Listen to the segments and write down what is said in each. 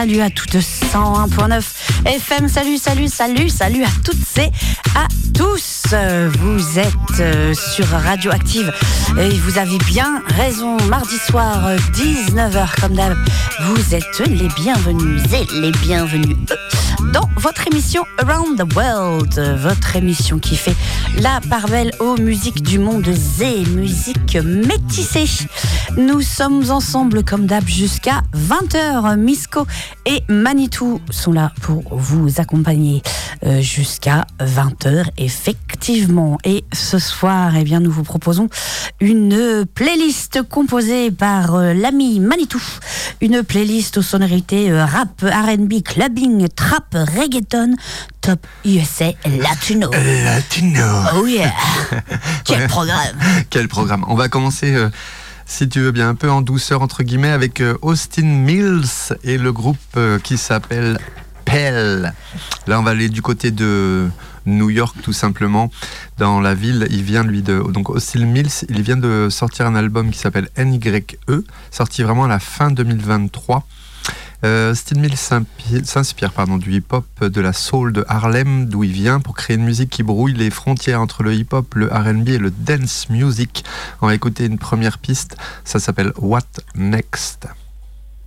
Salut à toutes 101.9 FM. Salut, salut, salut, salut à toutes et à tous. Vous êtes euh, sur Radioactive et vous avez bien raison. Mardi soir, 19h comme d'hab. Vous êtes les bienvenus et les bienvenus dans votre émission Around the World, votre émission qui fait la part belle aux musiques du monde et musique métissée. Nous sommes ensemble comme d'hab jusqu'à 20h. Misco et Manitou sont là pour vous accompagner euh, jusqu'à 20h effectivement. Et ce soir, eh bien, nous vous proposons une playlist composée par euh, l'ami Manitou, une playlist aux sonorités euh, rap, R&B, clubbing, trap, reggaeton, top USA latino. Latino. Oh yeah. Quel programme. Quel programme. On va commencer si tu veux bien, un peu en douceur entre guillemets, avec Austin Mills et le groupe qui s'appelle Pell. Là, on va aller du côté de New York, tout simplement, dans la ville. Il vient, lui, de. Donc, Austin Mills, il vient de sortir un album qui s'appelle NYE, sorti vraiment à la fin 2023. Euh, Austin Mills s'inspire du hip-hop, de la soul de Harlem, d'où il vient, pour créer une musique qui brouille les frontières entre le hip-hop, le RB et le dance music. On va écouter une première piste, ça s'appelle What Next?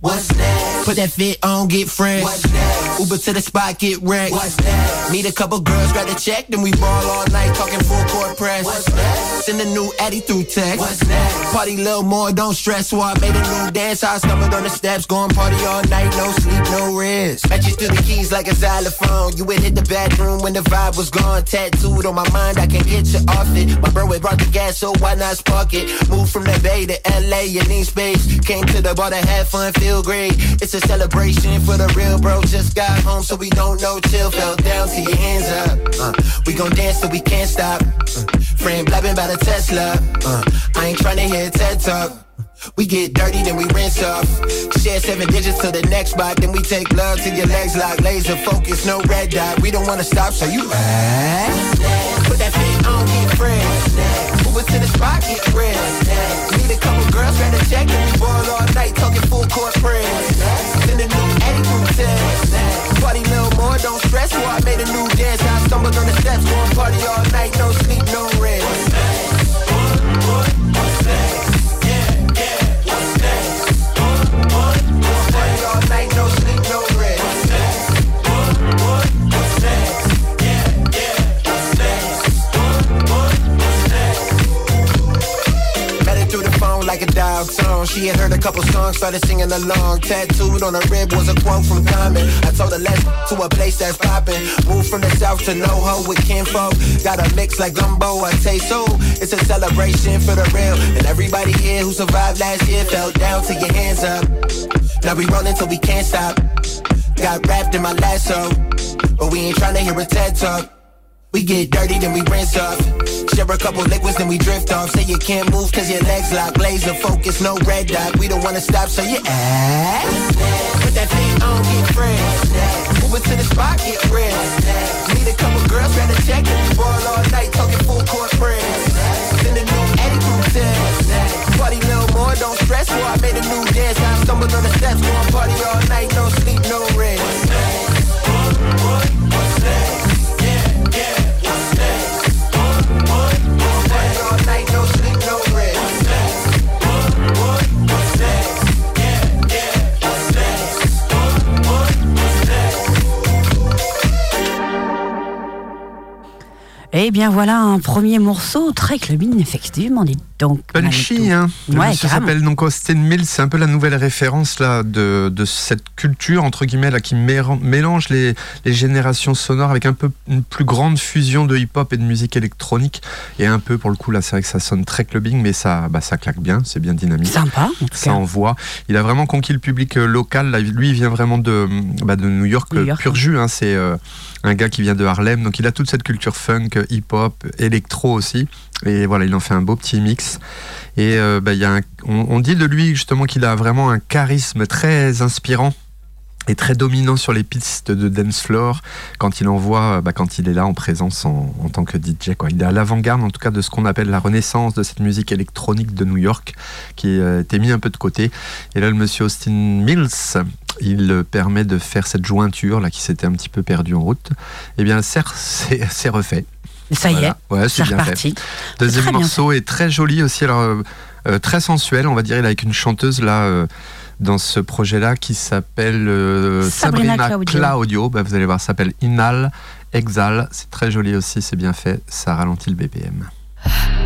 Next? Put that fit on, get fresh. What's next? Uber to the spot, get wrecked. What's next? Meet a couple girls, grab the check, then we ball all night, talking full court press. What's? Send a new Addy through text. What's next? Party little more, don't stress. So I made a new dance, I stumbled on the steps, going party all night, no sleep, no rest. Matches to the keys like a xylophone. You would hit the bathroom when the vibe was gone. Tattooed on my mind, I can't get you off it. My bro had brought the gas, so why not spark it? Move from the Bay to LA, you need space. Came to the bar to have fun, feel feel great. It's a celebration for the real bro. Just got home, so we don't know chill. Fell down to your hands up. Uh, we gon' dance till we can't stop. Uh, friend blabbing by the Tesla. Uh, I ain't tryna hear TED talk. We get dirty, then we rinse off. Share seven digits to the next spot, then we take love to your legs lock. Laser focus, no red dot. We don't wanna stop, so you ride. Put that fit on, get fresh. Move to the spot, get real. Meet a couple girls, a check, and we ball all night, talking full court press. Send a new Eddie group text. Party little more, don't stress. So I made a new dance, I stumbled on the steps, going party all night, no sleep, no rest. Like a dial tone. She had heard a couple songs, started singing along. Tattooed on her rib was a quote from Common. I told her let's to a place that's poppin'. Moved from the south to NoHo with kinfolk. Got a mix like gumbo, I taste so. It's a celebration for the real. And everybody here who survived last year fell down to your hands up. Now we rollin' till we can't stop. Got wrapped in my lasso. But we ain't tryna hear a TED talk. We get dirty, then we rinse off. Share a couple liquids, then we drift off. Say you can't move cause your legs lock. Laser focus, no red dot. We don't wanna stop, so you ass. Put that thing on, get fresh. Move it to the spot, get real. Meet a couple girls, grab a check, ball all night, talking full court press. Send a new Eddie group text. Party little more, don't stress. So I made a new dance. I stumbled on the steps, going party all night, no sleep, no rest. Eh bien voilà un premier morceau très clubbing effectivement. Dit donc. Punchy, hein. Ouais, ça s'appelle donc Austin Mills. C'est un peu la nouvelle référence là de, de cette culture entre guillemets là qui mélange les, les, générations sonores avec un peu une plus grande fusion de hip-hop et de musique électronique et un peu pour le coup là c'est vrai que ça sonne très clubbing mais ça bah, ça claque bien, c'est bien dynamique. Sympa. ça envoie. Il a vraiment conquis le public euh, local. Là, lui il vient vraiment de bah, de New York, New York pur jus. Hein, c'est euh, un gars qui vient de Harlem, donc il a toute cette culture funk, hip-hop, électro aussi. Et voilà, il en fait un beau petit mix. Et euh, bah, y a on, dit de lui justement qu'il a vraiment un charisme très inspirant et très dominant sur les pistes de dance floor quand il envoie, bah, quand il est là en présence en, tant que DJ. Quoi. Il est à l'avant-garde en tout cas de ce qu'on appelle la renaissance de cette musique électronique de New York qui euh, était mis un peu de côté. Et là, le monsieur Austin Mills il permet de faire cette jointure là qui s'était un petit peu perdue en route. Eh bien, c'est refait. Ça y est, ouais, c'est bien reparti. fait. Deuxième morceau est très joli aussi, alors euh, euh, très sensuel, on va dire, il avec une chanteuse là. Euh, dans ce projet-là qui s'appelle Sabrina, Claudio. Bah, vous allez voir, ça s'appelle Inal Exal. C'est très joli aussi, c'est bien fait. Ça ralentit le BPM.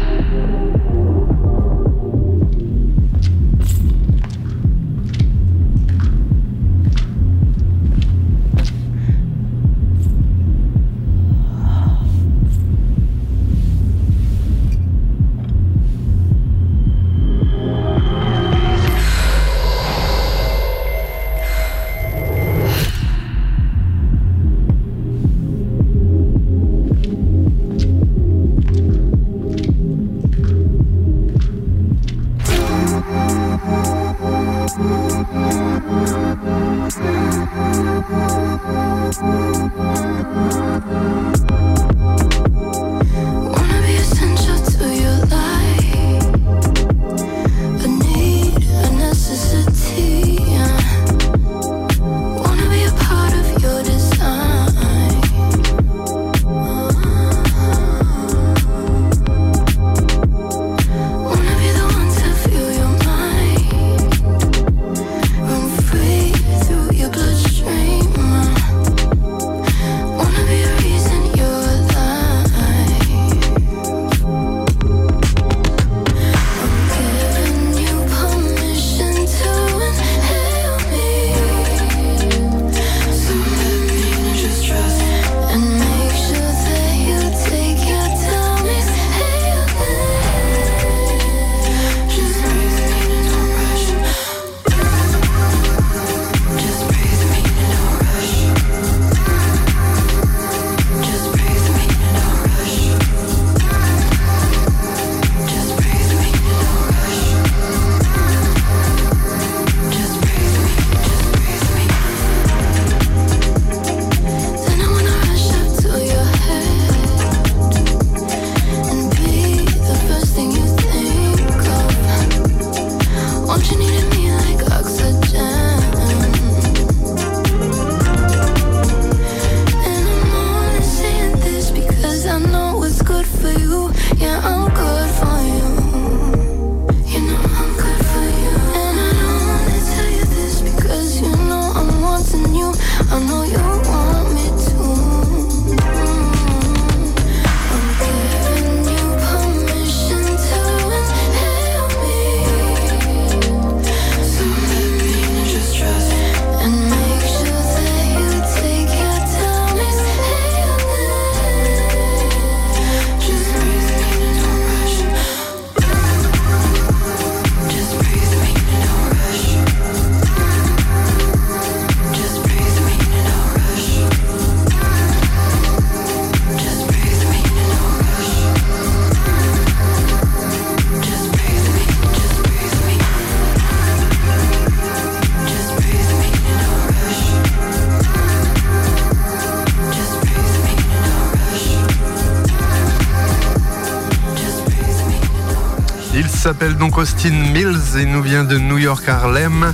Austin Mills et nous vient de New York Harlem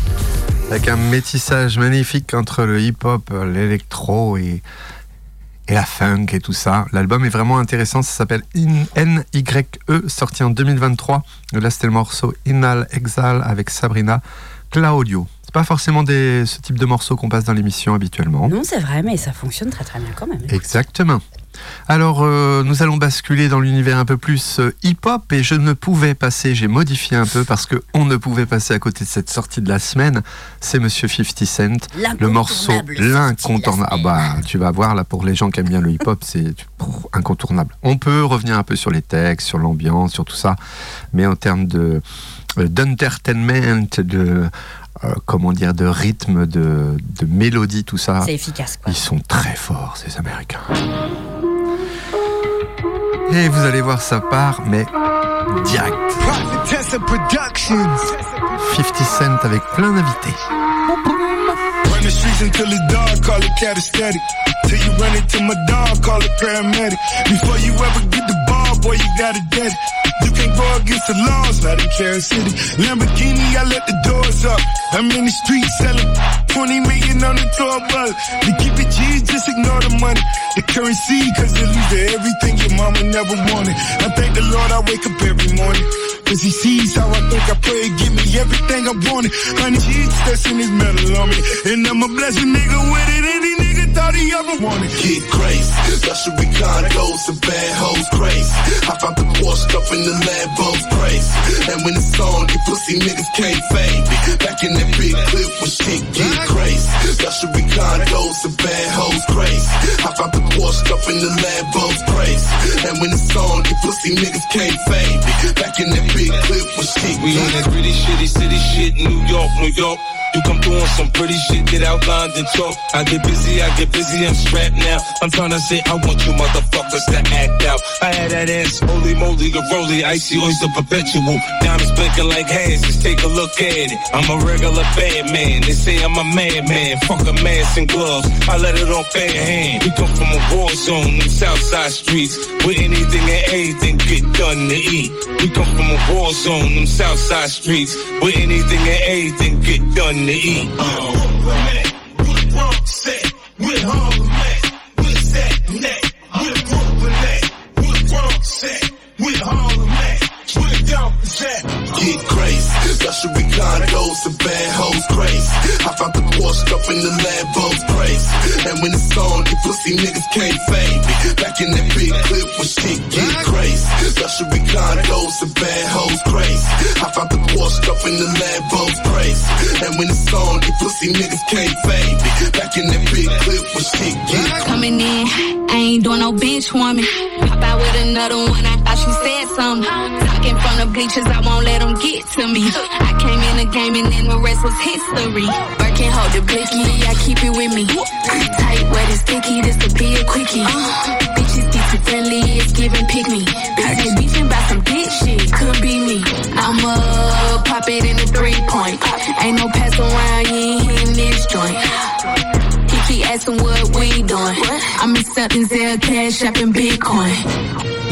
avec un métissage magnifique entre le hip-hop, l'électro et, la funk et tout ça. L'album est vraiment intéressant, ça s'appelle NYE, sorti en 2023. Là c'était le morceau Inal Exal avec Sabrina Claudio. Pas forcément des, ce type de morceau qu'on passe dans l'émission habituellement. Non c'est vrai mais ça fonctionne très très bien quand même. Exactement. Alors, euh, nous allons basculer dans l'univers un peu plus euh, hip-hop et je ne pouvais passer, j'ai modifié un peu parce qu'on ne pouvait passer à côté de cette sortie de la semaine. C'est Monsieur 50 Cent, le morceau l'incontournable. Ah bah, tu vas voir là pour les gens qui aiment bien le hip-hop, c'est incontournable. On peut revenir un peu sur les textes, sur l'ambiance, sur tout ça, mais en termes de euh, d'entertainment, de comment dire, de rythme, de, de mélodie, tout ça. C'est efficace. Ils sont très forts, ces Américains. Et vous allez voir, ça part, mais direct. 50 Cent avec plein d'invités. Run the streets until it's dark, call it catastatic. Till you run into my dog, call it paramedic. Before you ever get the ball boy, you got a daddy. You can't go against the laws, not in Kansas City. Lamborghini, I let the doors up. I'm in the street selling 20 million on the tour bus. To keep it G's, just ignore the money. The currency, cause it to everything your mama never wanted. I thank the Lord I wake up every morning. Cause he sees how I think I pray, give me everything I wanted. Honey, he's testing his metal on me. And I'm a blessed nigga with it. Any nigga thought he ever wanted. Get crazy. Luxury condos and bad hoes crazy. Hop out the Porsche, up in the Lambos crazy. And when it's on, you pussy niggas can't fade. Back in that big clip when shit get crazy. Luxury condos and bad hoes crazy. Hop out the Porsche, up in the Lambos crazy. And when it's on, you pussy niggas can't fade. Back in that big clip when shit We on that gritty, shitty city shit, New York, New York. You come through on some pretty shit, get outlined and talk. I get busy, I get busy, I'm strapped now. I'm trying to say, I want you motherfuckers to act out. I had that ass, holy moly, a rolly, icy oyster perpetual. Diamonds blinking like hands, just take a look at it. I'm a regular bad man, they say I'm a madman. Fuck a mask and gloves, I let it on bare hand. We come from a war zone, them Southside streets, where anything and everything get done to eat. We come from a war zone, them Southside streets, where anything and anything get done to eat. Get crazy. Luxury condos and bad hoes crazy. I found the Porsche, up in the Lambos crazy. And when it's on, you pussy niggas can't fade me. Back in that big clip when shit get crazy. Luxury condos and bad hoes crazy. I found the Porsche, up in the Lambos crazy. And when it's on, you pussy niggas can't fade me. Back in that big clip when shit get Coming in, I ain't doing no bench warming. Pop out with another one, I thought she said something. Talking from the bleachers, I won't let them get to me. I came in the game and then the rest was history. Birkin hold the blicky, I keep it with me. Tight, wet and sticky, this could be a quickie. Uh, bitches get too friendly, it's giving pick me. Bitch, they beefing about some dick shit, could be me. I'ma pop it in the three point. Ain't no pass around, you ain't hitting this joint. Kiki asking what we doing. I'm accepting Zelle cash, shopping Bitcoin.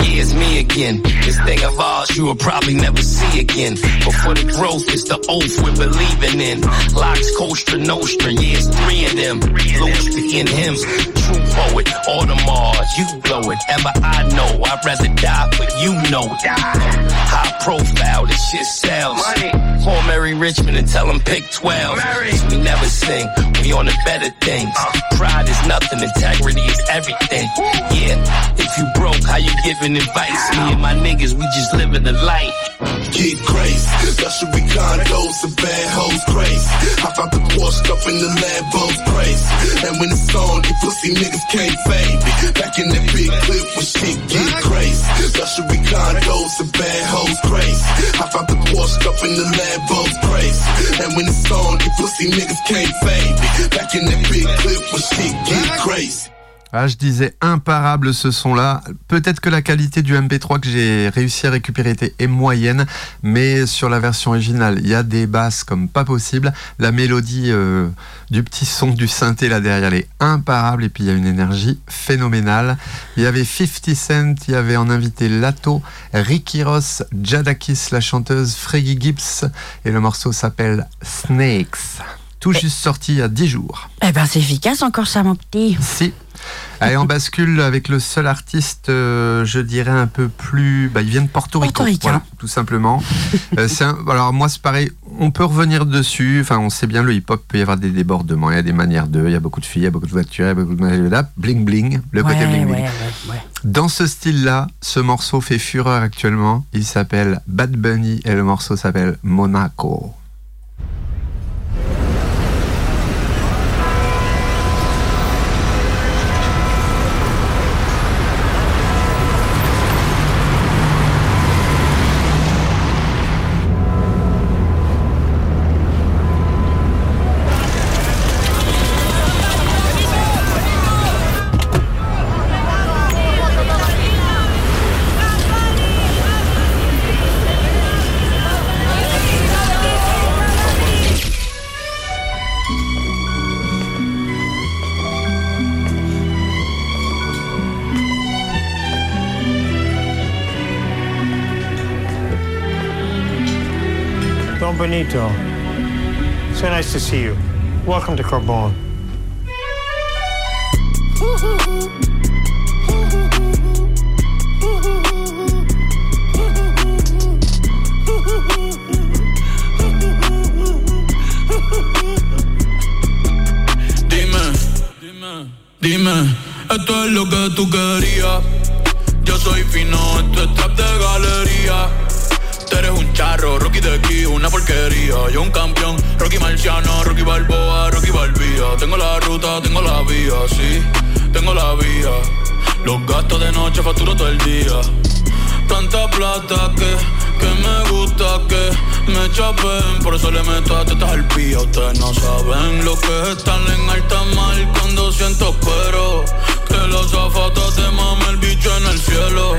Yeah, it's me again. This thing of ours you will probably never see again. But for the growth, it's the oath we're believing in. Locks, Costa Nostra, yeah, it's three of them. Louis in him. True poet, Audemars, you blow it. Ever I know, I'd rather die but you know it. High profile, this shit sells. Call Mary Richmond and tell them pick 12. We never sing, we on the better things. Uh. Pride is nothing, integrity is everything. Yeah, if you broke, how you giving advice? Me and my niggas, we just living the life. Get crazy. Luxury condos and bad hoes crazy. Hop out the Porsche, up in the Lambos crazy. And when it's on, you pussy niggas can't fade me. Back in that big clip when shit get crazy. Luxury condos and bad hoes crazy. Hop out the Porsche, up in the Lambos crazy. And when it's on, you pussy niggas can't fade me. Back in that big clip when shit get crazy. Ah, je disais imparable ce son-là. Peut-être que la qualité du MP3 que j'ai réussi à récupérer était est moyenne, mais sur la version originale, il y a des basses comme pas possible. La mélodie euh, du petit son du synthé là derrière, elle est imparable et puis il y a une énergie phénoménale. Il y avait 50 Cent, il y avait en invité Lato, Ricky Ross, Jadakis, la chanteuse, Freggy Gibbs et le morceau s'appelle Snakes. Tout juste sorti il y a 10 jours. Eh ben, c'est efficace encore ça, mon petit. Si. Allez, on bascule avec le seul artiste, euh, je dirais un peu plus. Bah, il vient de Porto Rico. Portoricain. Voilà, tout simplement. Euh, un- alors, moi, c'est pareil. On peut revenir dessus. Enfin, on sait bien, le hip-hop peut y avoir des débordements. Il y a des manières de. Il y a beaucoup de filles, il y a beaucoup de voitures, il y a beaucoup de. Bling bling. Le côté bling bling. ouais, ouais. Dans ce style-là, ce morceau fait fureur actuellement. Il s'appelle Bad Bunny et le morceau s'appelle Monaco. So nice to see you. Welcome to Carbone. Dime, esto es lo que tú querías. Yo soy fino, esto es trap de galería. Tú eres un charro, Rocky de aquí, una porquería. Yo un campeón, Rocky Marciano, Rocky Balboa, Rocky Balbía. Tengo la ruta, tengo la vía, sí, tengo la vía. Los gastos de noche facturo todo el día. Tanta plata que, que me gusta que me chapen. Por eso le meto a tetas al pía. Ustedes no saben lo que es estar en alta mar cuando siento pero Que los zapatos te mame el bicho en el cielo.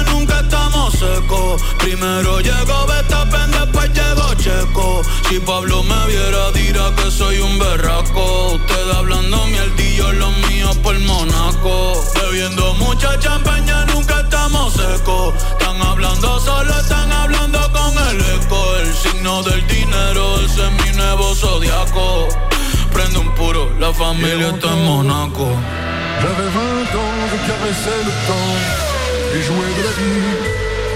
secos. Primero llegó Betapen, después llegó Checo. Si Pablo me viera, dirá que soy un berraco. Usted hablando mierdillo, los míos por Monaco. Bebiendo mucha champaña, nunca estamos secos. Están hablando solo, están hablando con el eco. El signo del dinero, ese es mi nuevo zodiaco. Prende un puro, la familia está en Monaco. J'avais 20 ans, je caressais le temps et jouais de la vie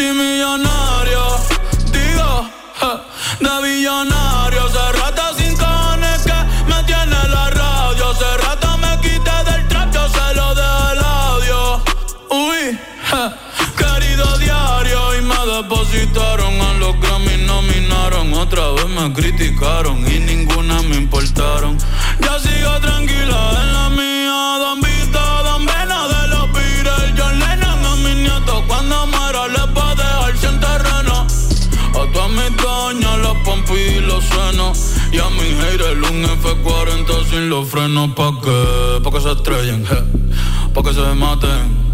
multimillonario. Digo, de billonario. Hace rato sin cojones que me tiene la radio. Hace rato me quité del trap, yo se lo dejé el audio. Uy, querido diario. Y me depositaron a los Grammy, nominaron. Otra vez me criticaron y ninguna me importaron. Ya sigo tranquila Y a mi haters un F40 sin los frenos. ¿Pa' qué? Pa' que se estrellen. Pa' que se maten.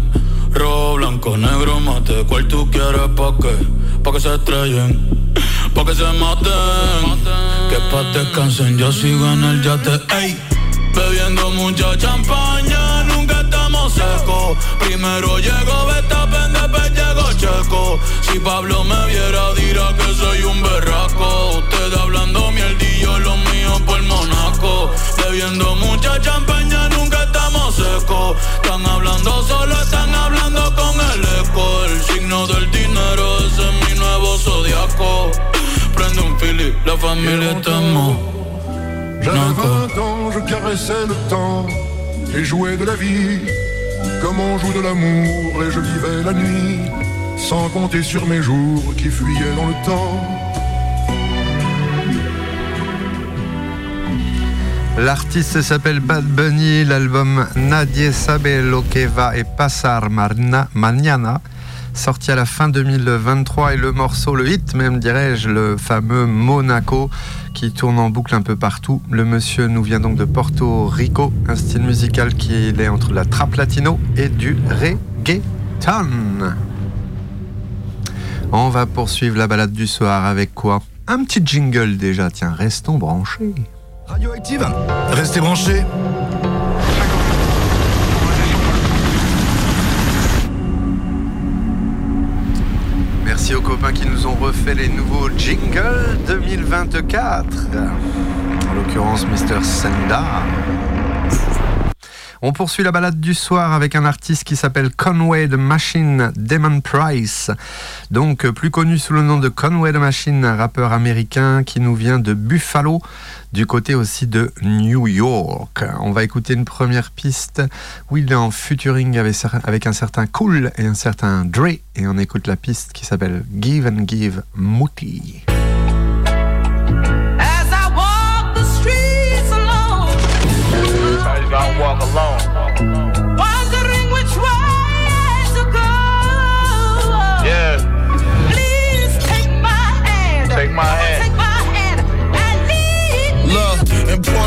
Rojo, blanco, negro, mate. ¿Cuál tú quieres? ¿Pa' qué? Pa' que se estrellen. Pa' que se maten. Que pa' descansen, yo sigo en el yate. Ey. Bebiendo mucha champaña, secos. Primero llegó Betapen, después llegó Checo. Si Pablo me viera, dirá que soy un berraco. Usted hablando mierdillo, lo mío por Monaco. Bebiendo mucha champaña, nunca estamos secos. Están hablando solo, están hablando con el eco. El signo del dinero, ese es mi nuevo zodiaco. Prende un fili, la familia está J'avais Monaco. 20 ans, je caressais le temps et jouais de la vie comme on joue de l'amour et je vivais la nuit sans compter sur mes jours qui fuyaient dans le temps. L'artiste s'appelle Bad Bunny, l'album Nadie sabe lo que va et pasar mañana, sorti à la fin 2023 et le morceau, le hit même dirais-je, le fameux Monaco qui tourne en boucle un peu partout. Le monsieur nous vient donc de Porto Rico, un style musical qui est entre la trap latino et du reggaeton. On va poursuivre la balade du soir avec quoi? Un petit jingle déjà, tiens, restons branchés. Radioactive, restez branchés. Merci aux copains qui nous ont refait les nouveaux jingles 2024. En l'occurrence, Mr. Senda. On poursuit la balade du soir avec un artiste qui s'appelle Conway the Machine Demon Price. Donc euh, plus connu sous le nom de Conway the Machine, un rappeur américain qui nous vient de Buffalo, du côté aussi de New York. On va écouter une première piste où il est en featuring avec un certain Cool et un certain Dre. Et on écoute la piste qui s'appelle Give and Give Mooty. walk alone. Wondering which way to go. Yeah. Please take my hand. Take my hand. Take my hand and lead. Look, imported foreigns, this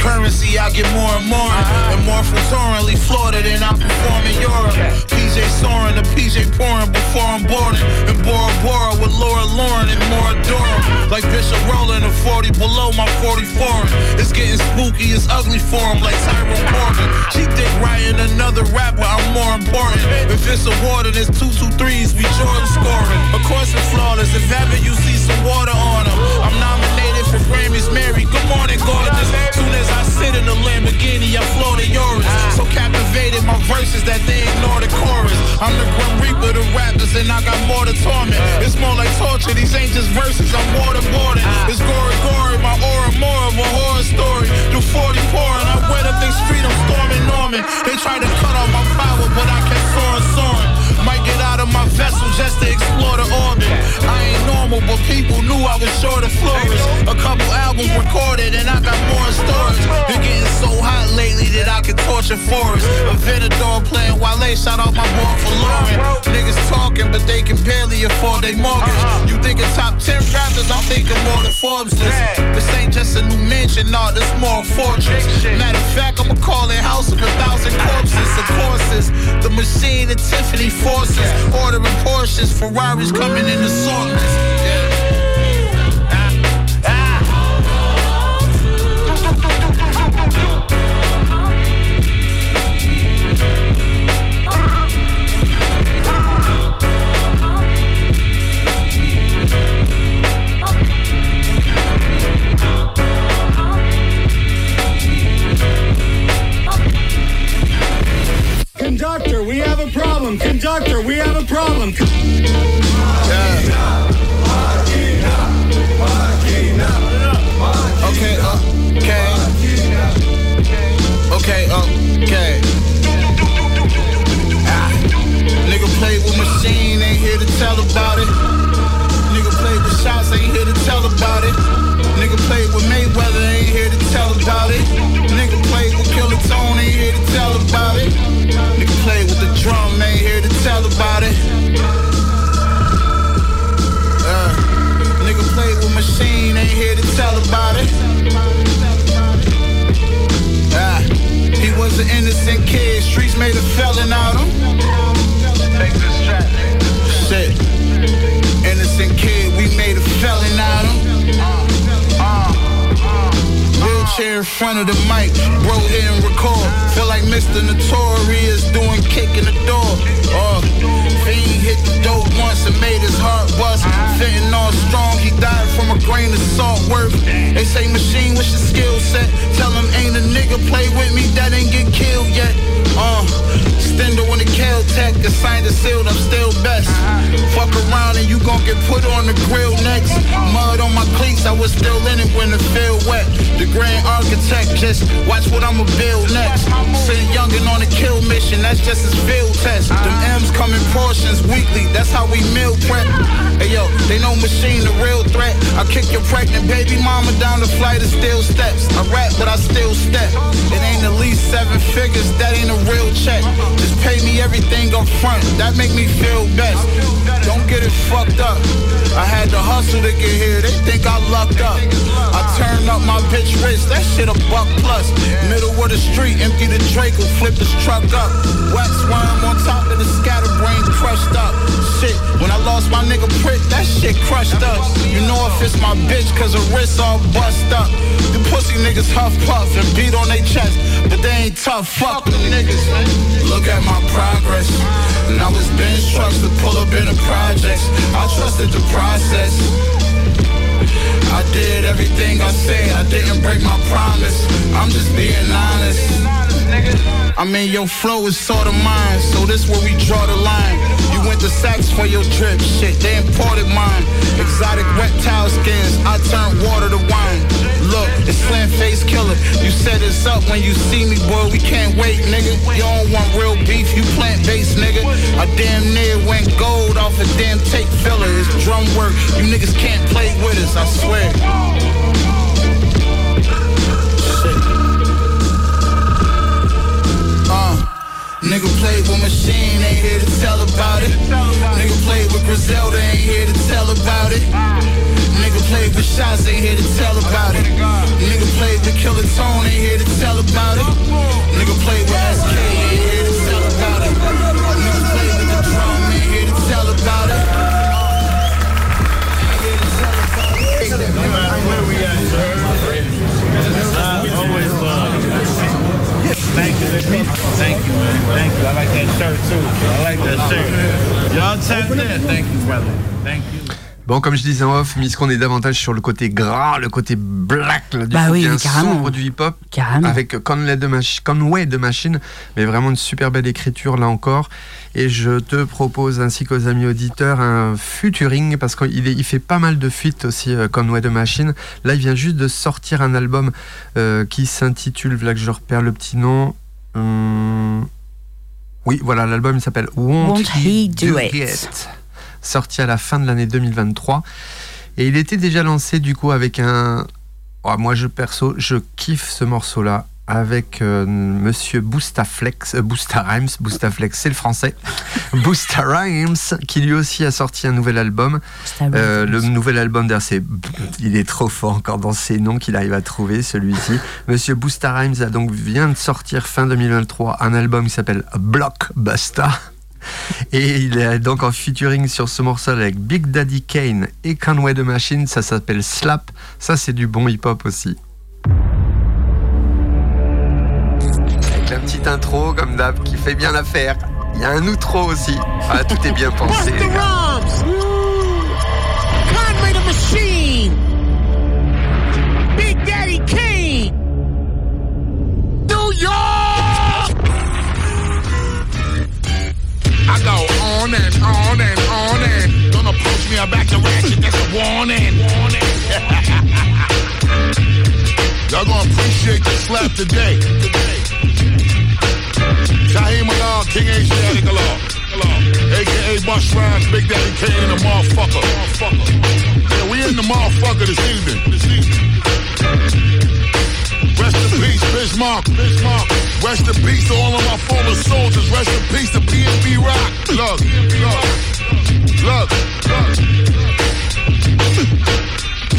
currency I get more and more. Uh-huh. And more from torrently Florida than I perform in Europe. PJ soaring, the PJ pouring before I'm boarding. And Bora Bora with Laura Lauren and more Dora. Like Bishop rolling a 40 below my 44. It's getting spooky, it's ugly for him like Tyrone Corbin. She think writing another rapper, I'm more important. If it's a water, there's two, two threes, we Jordan scoring. Of course it's flawless, if ever you see some water on him. I'm nominated for Grammys, Mary, good morning, gorgeous. Soon as I sit in the Lamborghini, I flow to yours. So captivated, my verses that they ignore the chorus. I'm the Grim Reaper, the rappers, and I got more to torment. It's more like torture, these ain't just verses, I'm more than more. It's gory, gory, my aura more of a horror story. Do 40 pouring, I went up the street, I'm storming Norman. They tried to cut off my power, but I kept soaring, soaring. Might get out of my vessel just to explore the orbit. I ain't normal, but people knew I was sure to flourish. A couple albums recorded, and I got more in storage. Been getting so hot lately that I can torture forests. A Venador playing Wale, shout out my boy for Lauren. Niggas talking, but they can barely afford their mortgage. Uh-huh. You thinking top 10 rappers, I'm thinking more than Forbes list. This ain't just a new mansion, nah, this more a fortress. Matter of fact, I'ma call it House of a Thousand Corpses. Of course, the machine and Tiffany forces. Ordering Porsches, Ferraris coming in the assortments. Hey yo, they know machine real threat. I kick your pregnant baby mama down the flight of steel steps. I rap, but I still step. It ain't at least seven figures, that ain't a real check. Just pay me everything up front, that make me feel best. Don't get it fucked up. I had to hustle to get here, they think I lucked up. I turned up my bitch wrist, that shit a buck plus. Middle of the street, empty the Draco, flip his truck up. Wax worm on top of the scatterbrain crushed up. Shit, when I lost my nigga Prick, that shit crushed up. You know if it's my bitch, cause her wrist all bust up. The pussy niggas huff puff and beat on their chest, but they ain't tough. Fuck them niggas. Look at my progress. And I was bench trucks to pull up in the projects. I trusted the process. I did everything I said, I didn't break my promise. I'm just being honest. Nigga. I mean, your flow is sort of mine, so this where we draw the line. You went to Saks for your drip, shit, they imported mine. Exotic reptile skins, I turn water to wine. Look, it's slam face killer. You set us up when you see me, boy, we can't wait, nigga. You don't want real beef, you plant based, nigga. I damn near went gold off a damn tape filler. It's drum work, you niggas can't play with us, I swear. Nigga played with Machine, ain't here to tell about it. Nigga played with Griselda, ain't here to tell about it. Nigga played with Shots, ain't here to tell about it. Nigga played with Killer Tone, ain't here to tell about it. Nigga played with SK, ain't here to Bon, comme je disais en off, qu'on est davantage sur le côté gras, le côté black, là, du Bah oui, sombre du hip-hop, avec Conway de, Mach- Conway de Machine, mais vraiment une super belle écriture là encore. Et je te propose, ainsi qu'aux amis auditeurs, un futuring, parce qu'il il fait pas mal de feats aussi, euh, Conway de Machine. Là, il vient juste de sortir un album euh, qui s'intitule, là que je repère le petit nom. Hum, Oui, voilà, l'album il s'appelle Won't, Won't He Do It? It? Sorti à la fin de l'année 2023. Et il était déjà lancé du coup avec un... Oh, moi je perso, je kiffe ce morceau-là avec euh, Monsieur Boostaflex, euh, Rhymes, Boostaflex c'est le français, Boosta Rhymes qui lui aussi a sorti un nouvel album. Euh, le nouvel album d'ailleurs c'est... Il est trop fort encore dans ses noms qu'il arrive à trouver celui-ci. Monsieur Boosta Rhymes a donc vient de sortir fin 2023 un album qui s'appelle Blockbuster. Et il est donc en featuring sur ce morceau avec Big Daddy Kane et Conway the Machine. Ça s'appelle Slap. Ça, c'est du bon hip-hop aussi. Avec la petite intro, comme d'hab, qui fait bien l'affaire. Il y a un outro aussi. Ah, tout est bien pensé. les gars. Rhymes. Conway the Machine. Big Daddy Kane. New York. I go on and on and on and don't approach me, I back the ratchet, that's a warning. warning. Y'all gonna appreciate the slap today. Shaheem Allah, King Asiatic Allah. AKA Bush Big Daddy Kane, and the motherfucker. Yeah, we in the motherfucker this evening. This evening. Rest in peace, Biz Markie. Bismarck. Rest in peace to all of my fallen soldiers. Rest in peace to PNB Rock. Look, look, look, look.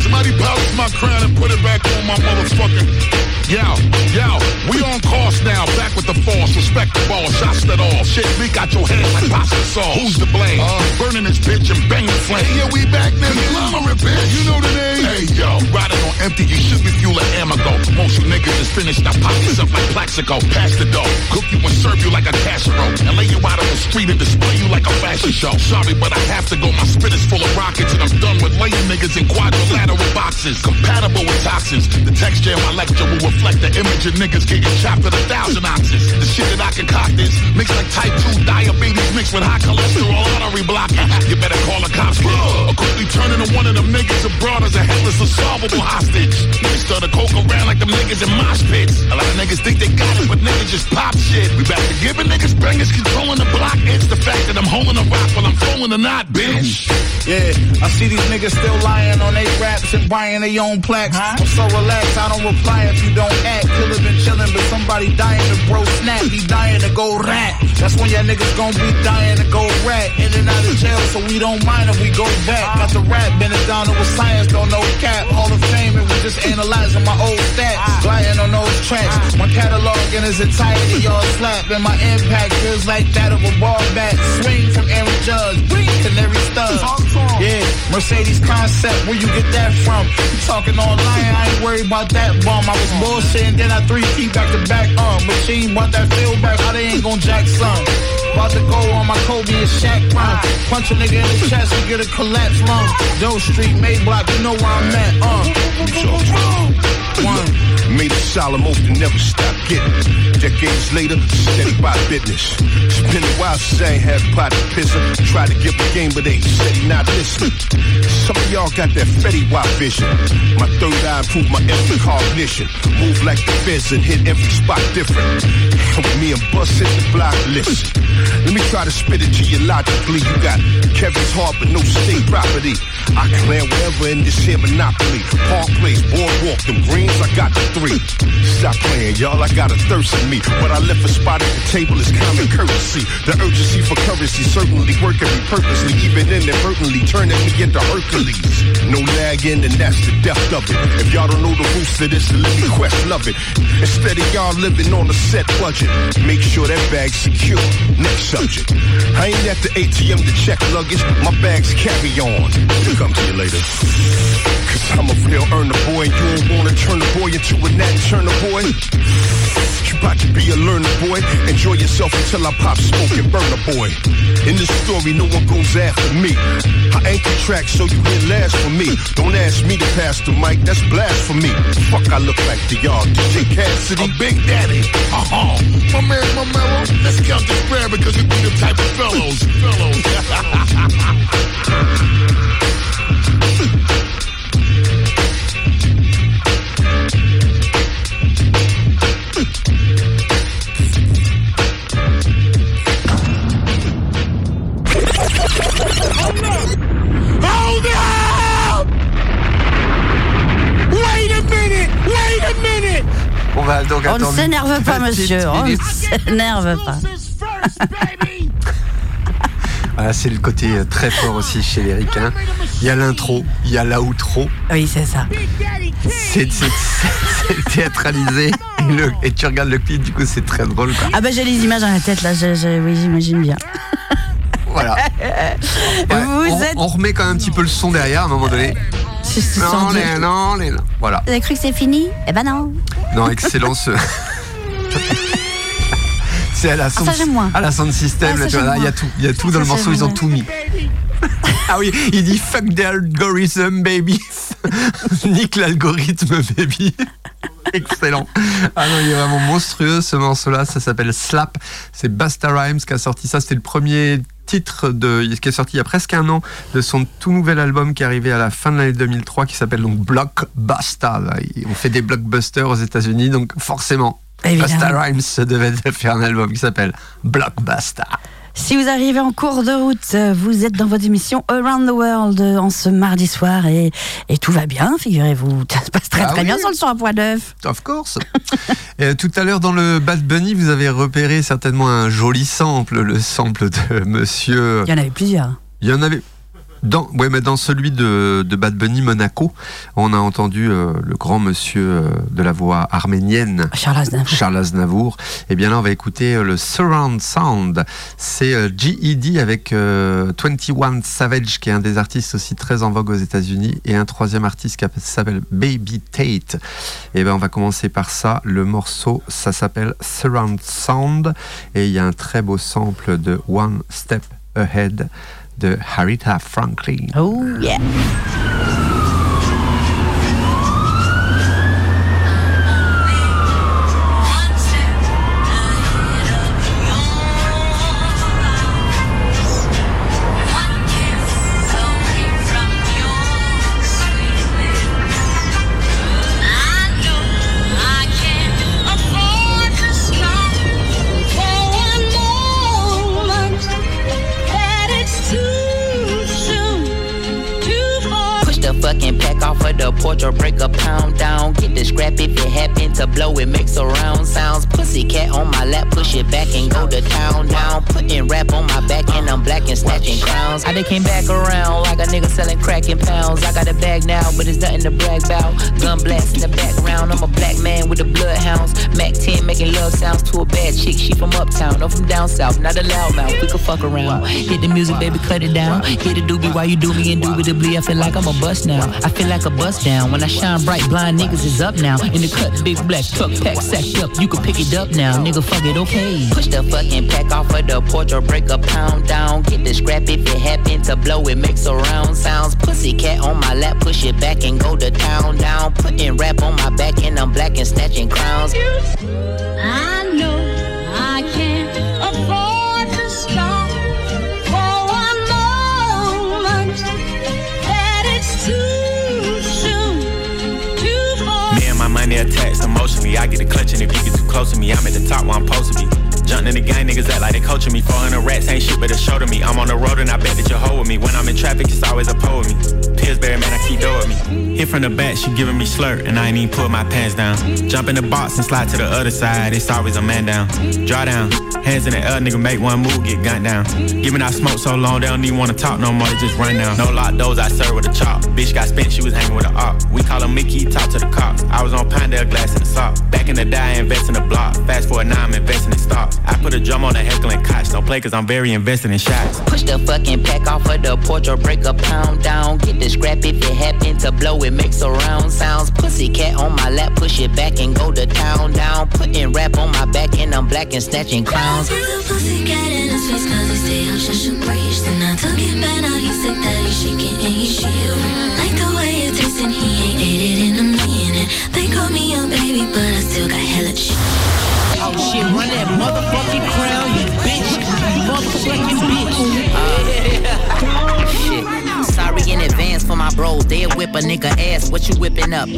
Somebody polish my crown and put it back on my motherfucking. Yo, yo, we on course now, back with the force, respect the ball, shots that all. Shit, we got your head like pasta sauce. Who's to blame? Uh, burning this bitch and banging flame. Hey, yeah, we back now. Conglomerate, bitch. You know the name. Hey, yo, riding on empty, you should be fueling ammo. Most you niggas is finished, I pop this up like Plaxico. Pass the dough, cook you and serve you like a casserole. And lay you out on the street and display you like a fashion show. Sorry, but I have to go, my spit is full of rockets. And I'm done with laying niggas in quadrilateral boxes. Compatible with toxins. The texture of my lecture will reflect the image of niggas getting chopped at a thousand ounces. The shit that I concoct is mixed like type 2 diabetes mixed with high cholesterol artery blocking. You better call the cops kid. Or quickly turn into one of them niggas abroad as a headless unsolvable hostage. Niggas start to coke around like them niggas in mosh pits. A lot of niggas think they got it, but niggas just pop shit. We back to giving niggas bangers controlling the block. It's the fact that I'm holding a rock while I'm throwing a knot, bitch. Yeah, I see these niggas still lying on they raps and buying their own plaques. I'm so relaxed, I don't reply if you don't act. Killer been chillin', but somebody dying to bro snap. He dying to go rat. That's when y'all niggas gon' be dying to go rat. In and out of jail, so we don't mind if we go back. Got the rap, been it down with science, don't know cap. Hall of Fame, and we just analyzing my old stats. Gliding on those tracks. My catalog in its entirety, y'all slap. And my impact feels like that of a ball bat. Swing from Aaron Judge, bring canary stud. Yeah, Mercedes concept, where you get that from? You talking online, Worried about that bomb. I was bullshitting, then I three feet back to back. Uh, machine bought that feel back, how they ain't gon' jack some. About to go on my Kobe and Shaq run. Punch a nigga in the chest and get a collapse lung. Doe Street, Mayblock, you know where I'm at. Uh, Made a solid oath to never stop getting. Decades later, steady by business. It's been a while since I ain't had pot to. Tried to give a game, but they said he not listening. Some of y'all got that Fetty Wap vision. My third eye improved my every cognition. Move like the fizz and hit every spot different. Me and Bus hit the block, listen. Let me try to spit it to you logically. You got Kevin's heart, but no state property. I clan wherever in this here monopoly. Park Place, Boardwalk, them I got the three. Stop playing, y'all, I got a thirst in me. What I left a spot at the table is common courtesy. The urgency for currency certainly working me purposely, even inadvertently turning me into Hercules. No lagging, and that's the depth of it. If y'all don't know the roots of this, let me quest love it. Instead of y'all living on a set budget, make sure that bag's secure. Next subject. I ain't at the ATM to check luggage, my bags carry on. Come to you later. Cause I'm a real earner boy, and you don't wanna turn the boy into a nat turner boy. You about to be a learner boy. Enjoy yourself until I pop smoke and burn a boy. In this story, no one goes after me. I anchor track so you get last for me. Don't ask me to pass the mic, that's blasphemy. Fuck, I look like to y'all. DJ Cassidy, Big Daddy. Uh-huh. My man, my mellow. Let's count this prayer because we be the type of fellows. Hold On ne s'énerve pas, monsieur. On ne s'énerve pas. Voilà, c'est le côté euh, très fort aussi chez les ricains. Il y a l'intro, il y a l'outro. Oui, c'est ça. C'est c'est- c'est- c'est théâtralisé. Et, le- et tu regardes le clip, du coup, c'est très drôle. Quoi. Ah bah j'ai les images dans la tête là, je- je- oui j'imagine bien. Voilà. Ouais, Vous on, êtes... on remet quand même un petit peu le son derrière à un moment donné. Non, les, non, les, non. Voilà. Vous avez cru que c'est fini? Eh ben non. Non, excellent ce. C'est à la sound, ça, j'aime moins. à la sound system, Ah, là, ça, il y a tout, il y a tout Ça, dans le morceau, ils ont tout mis. Ah oui, il dit fuck the algorithm, baby. Nique l'algorithme, baby. Excellent. Ah non, il est vraiment monstrueux ce morceau-là. Ça s'appelle Slap. C'est Basta Rhymes qui a sorti ça. C'était le premier titre de, qui est sorti il y a presque un an de son tout nouvel album qui est arrivé à la fin de l'année 2003 qui s'appelle donc Blockbuster. On fait des blockbusters aux États-Unis, donc forcément. Basta Rhymes devait faire un album qui s'appelle Blockbuster. Si vous arrivez en cours de route, euh, vous êtes dans votre émission Around the World euh, en ce mardi soir et, et tout va bien, figurez-vous. Ça se passe très Ah très oui. bien sur le 100.9. Of course. Et tout à l'heure dans le Bad Bunny, vous avez repéré certainement un joli sample, le sample de Monsieur. Il y en avait plusieurs. Il y en avait. Dans, ouais, mais dans celui de, de Bad Bunny Monaco, on a entendu euh, le grand monsieur euh, de la voix arménienne, Charles Aznavour. Charles Aznavour. Et bien là, on va écouter euh, le Surround Sound. C'est GED avec euh, 21 Savage, qui est un des artistes aussi très en vogue aux États-Unis, et un troisième artiste qui s'appelle Baby Tate. Et ben, on va commencer par ça. Le morceau, ça s'appelle Surround Sound, et il y a un très beau sample de One Step Ahead de Aretha Franklin. Oh yeah. If it happen to blow, it makes a round sounds. Cat on my lap, push it back and go to town down. Putting rap on my back and I'm black and snatching crowns. I done came back around like a nigga selling crack in pounds. I got a bag now, but it's nothing to brag about. Gun blast in the background, I'm a black man with the bloodhounds. Mac 10 making love sounds to a bad chick, she from uptown, or from down south, not a loudmouth, we could fuck around. Hit the music, baby, cut it down. Hit the doobie while you do me indubitably. I feel like I'm a bust now. I feel like a bust down. When I shine bright, blind niggas is up now. In the cut, big black truck pack sacked up. You can pick it up now, nigga. Fuck it, okay. Push the fucking pack off of the porch or break a pound pound down. Get the scrap if it happen to blow, it makes around sounds. Pussy cat on my lap, push it back and go to town down. Putting rap on my back and I'm black and snatching crowns. I know I can't afford to stop for one moment. That it's too soon to fall. Me and my money attached emotionally. I get the clutch, and if you get too close to me, I'm at the top where I'm supposed to be. Jumping in the gang, niggas act like they coaching me. 400 rats ain't shit, but a show to me. I'm on the road and I bet that you're hoe with me. When I'm in traffic, it's always a pole with me. Pillsbury, man, I keep door with me. Hit from the back, she giving me slurp, and I ain't even pull my pants down. Jump in the box and slide to the other side, it's always a man down. Draw down, hands in the air, nigga, make one move, get gunned down. Giving out smoke so long, they don't even wanna talk no more, they just run down. No lock doors, I serve with a chop. Bitch got spent, she was hanging with a op. We call him Mickey, talk to the cops. I was on Pinedale, glass in the sock. Back in the day, I invest in the block. Fast forward now, I'm investing in stocks. I put a drum on the heckling cots. Don't play cause I'm very invested in shots. Push the fucking pack off of the porch or break a pound down. Get the scrap if it happen to blow, it makes around sounds. Pussy cat on my lap, push it back and go to town down. Putting rap on my back and I'm black and snatching crowns. See the pussy cat in his face cause he stay on shush and preach. Then I took it back, now he's sick that he's shaking and he's chill. Like the way it tastes and he ain't ate it in. They call me a baby, but I still got hella shit. Oh shit, run that motherfucking crown, you bitch. You motherfucking bitch. shit. Sorry in advance for my bros. They'll whip a nigga ass. What you whipping up?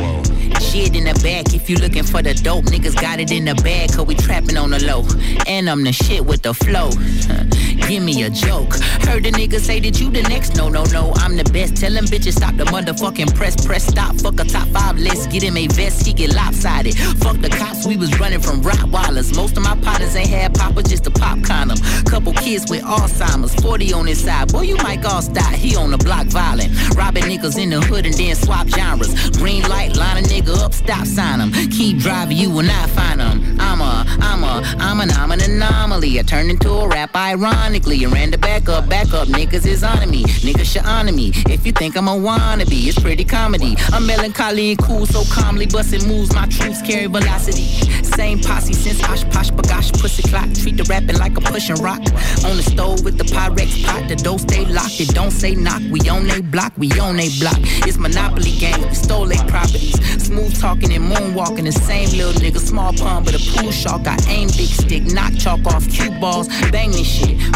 Shit in the back. If you looking for the dope, niggas got it in the bag. Cause we trapping on the low. And I'm the shit with the flow. Give me a joke. Heard the nigga say that you the next. No, no, no. I'm the best. Tell them bitches stop the motherfucking press. Press stop. Fuck a top five list. Get him a vest. He get lopsided. Fuck the cops. We was running from Rottweilers. Most of my partners ain't had papa, just a pop condom. Couple kids with Alzheimer's. 40 on his side. Boy, you might all die. He on the block violent. Robbing niggas in the hood and then swap genres. Green light, line a nigga up, stop sign him. Keep driving, you will not find him. I'm a, I'm a, I'm an, I'm an anomaly. I turned into a rap ironically. And ran the back up, back up. Niggas is on me. Niggas should honor me. If you think I'm a wannabe, it's pretty comedy. I'm melancholy and cool, so calmly busting moves. My troops carry velocity. Same posse since OshKosh B'gosh Pussy Clock. Treat the rapping like a pushing rock. On the stove with the Pyrex pot. The door stay locked. It don't say knock. We on they block. We on they block. It's Monopoly game. We stole they properties. Smooth talking and moonwalking. The same little nigga. Small pond, but a pool shark. I aim big stick. Knock chalk off cue balls. Bang this shit.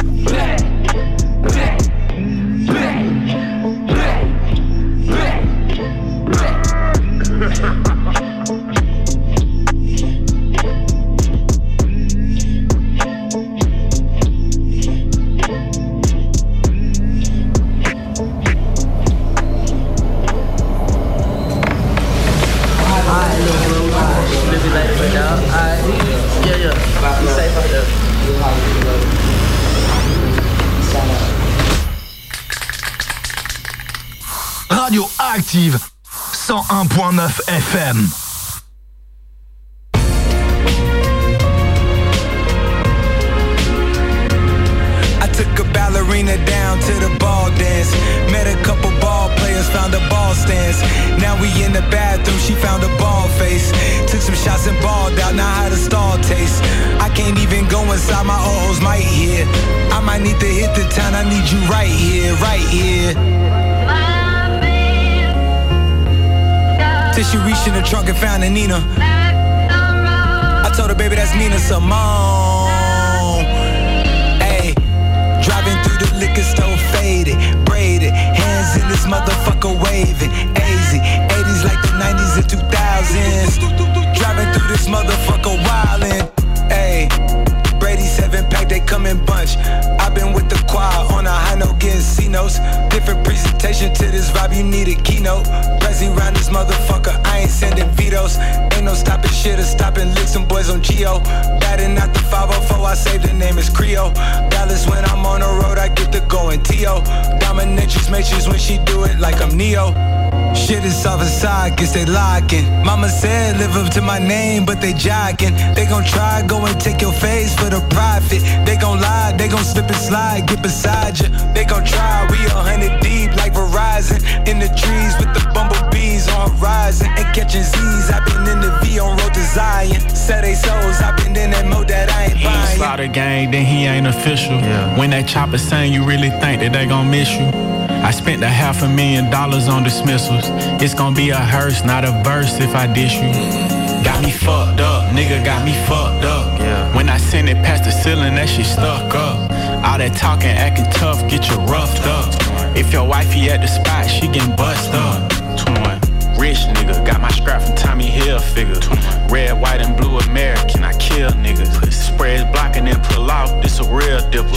Radio Active 101.9 FM. I took a ballerina down to the ball dance. Met a couple ball players, found a ball stance. Now we in the bathroom, she found a ball face. Took some shots and balled out, now how the stall taste. I can't even go inside, my ohos might hear. I might need to hit the town, I need you right here, right here. In the trunk and found a Nina. I told her, baby, that's Nina Simone. Ayy, driving through the liquor store, faded, braided, hands in this motherfucker waving. AZ, 80s like the 90s and 2000s. Driving through this motherfucker wildin'. Ayy, Brady seven pack, they come in bunch. I've been with the choir on a high note, getting C notes. Different you need a keynote. Prezi round this motherfucker, I ain't sending vetoes. Ain't no stopping shit or stopping licks, some boys on Geo. Batting out the 504, I say the name is Creo. Dallas when I'm on the road, I get to going T.O. Dominatrix matrix when she do it like I'm Neo. Shit is off inside, guess they locking. Mama said live up to my name, but they jogging. They gon' try, go and take your face for the profit. They gon' lie, they gon' slip and slide, get beside you. They gon' try, we a hundred deep like Verizon. Rising. In the trees with the bumblebees on rising. And catching Z's. I've been in the V on road to Zion. Set they souls, I've been in that mode that I ain't He ain't buying. slaughter gang, then he ain't official. Yeah. When that chopper sing, you really think that they gon' miss you. I spent a half a million dollars on dismissals. It's gonna be a hearse, not a verse if I dish you. Got me fucked up, nigga got me fucked up. Yeah. When I send it past the ceiling, that shit stuck up. All that talking, acting tough, get you roughed up. If your wifey at the spot, she getting bust up. 21. Rich nigga, got my strap from Tommy Hilfiger. Red, white, and blue American, I kill niggas. Spreads blocking then pull off, this a real dipper.